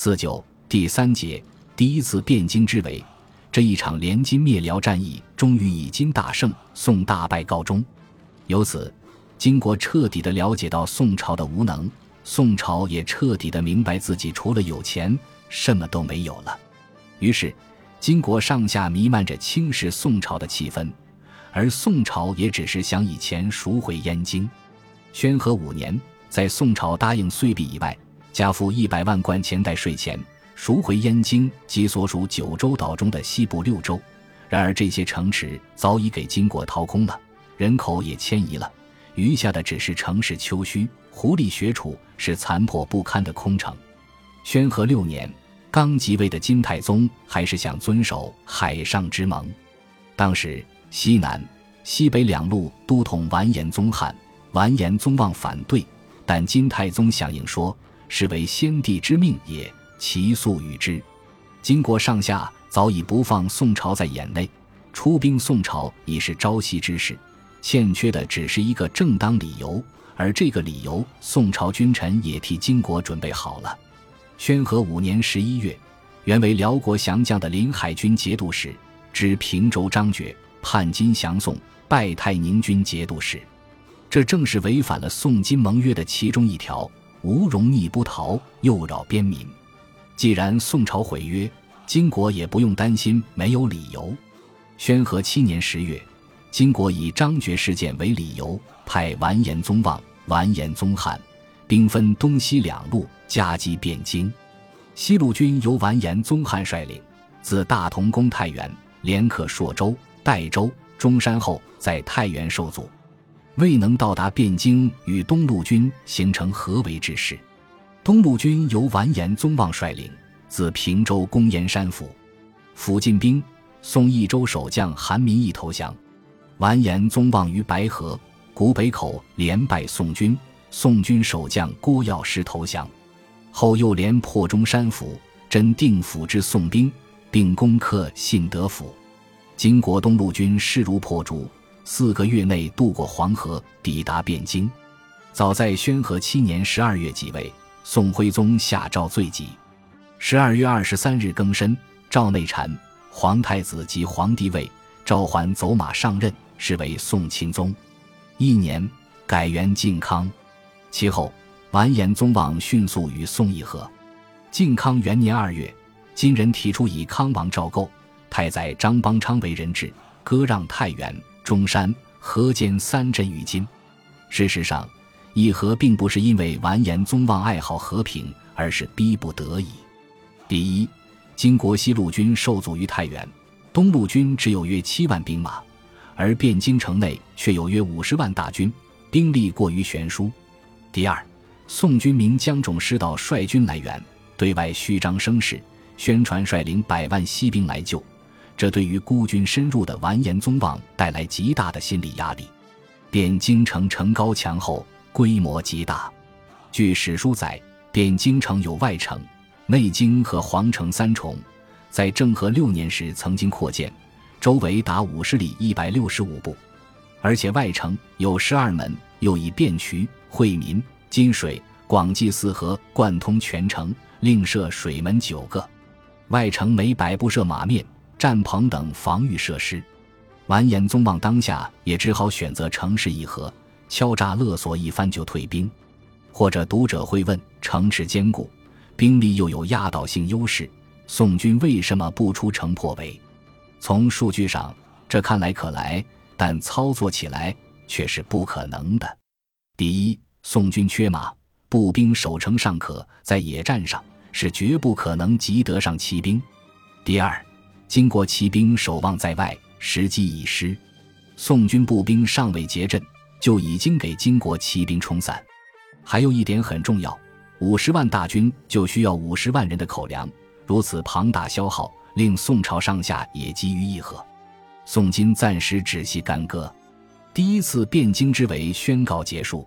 四九第三节第一次汴京之围，这一场联金灭辽战役终于以金大胜、宋大败告终。由此，金国彻底的了解到宋朝的无能，宋朝也彻底的明白自己除了有钱，什么都没有了。于是，金国上下弥漫着轻视宋朝的气氛，而宋朝也只是想以钱赎回燕京。宣和五年，在宋朝答应岁币以外。加付一百万贯钱袋税钱，赎回燕京及所属九州岛中的西部六州。然而这些城池早已给金国掏空了，人口也迁移了，余下的只是城市丘墟、狐狸学处，是残破不堪的空城。宣和六年，刚即位的金太宗还是想遵守海上之盟。当时西南、西北两路都统完颜宗翰、完颜宗望反对，但金太宗响应说。是为先帝之命也，其速与之。金国上下早已不放宋朝在眼内，出兵宋朝已是朝夕之事，欠缺的只是一个正当理由，而这个理由，宋朝君臣也替金国准备好了。宣和五年十一月，原为辽国降将的临海军节度使，知平州张觉叛金降宋，拜太宁军节度使，这正是违反了宋金盟约的其中一条。无容逆不逃，又扰边民。既然宋朝毁约，金国也不用担心没有理由。宣和七年十月，金国以张觉事件为理由，派完颜宗望、完颜宗翰兵分东西两路夹击汴京。西路军由完颜宗翰率领，自大同攻太原，连克朔州、代州、中山后，在太原受阻。未能到达汴京，与东路军形成合围之势。东路军由完颜宗望率领，自平州攻燕山府，府进兵，宋益州守将韩民义投降。完颜宗望于白河、古北口连败宋军，宋军守将郭药师投降。后又连破中山府、真定府之宋兵，并攻克信德府。金国东路军势如破竹。四个月内渡过黄河，抵达汴京。早在宣和七年十二月即位，宋徽宗下诏罪己。十二月二十三日更申，诏内禅，皇太子即皇帝位，召还走马上任，是为宋钦宗。一年，改元靖康。其后，完颜宗望迅速与宋议和。靖康元年二月，金人提出以康王赵构、太宰张邦昌为人质，割让太原。中山、河间三镇于今。事实上，议和并不是因为完颜宗望爱好和平，而是逼不得已。第一，金国西路军受阻于太原，东路军只有约七万兵马，而汴京城内却有约五十万大军，兵力过于悬殊。第二，宋军名江种师道率军来援，对外虚张声势，宣传率领百万西兵来救。这对于孤军深入的完颜宗望带来极大的心理压力。汴京城城高墙厚，规模极大。据史书载，汴京城有外城、内京和皇城三重，在政和六年时曾经扩建，周围达五十里一百六十五步，而且外城有十二门，又以汴渠、惠民、金水、广济四河贯通全城，另设水门九个。外城每百步设马面。战棚等防御设施，完颜宗望当下也只好选择城市议和，敲诈勒索一番就退兵。或者读者会问：城池坚固，兵力又有压倒性优势，宋军为什么不出城破围？从数据上，这看来可来，但操作起来却是不可能的。第一，宋军缺马，步兵守城尚可，在野战上是绝不可能及得上骑兵。第二。金国骑兵守望在外，时机已失，宋军步兵尚未结阵，就已经给金国骑兵冲散。还有一点很重要，五十万大军就需要五十万人的口粮，如此庞大消耗，令宋朝上下也急于议和。宋金暂时止息干戈，第一次汴京之围宣告结束。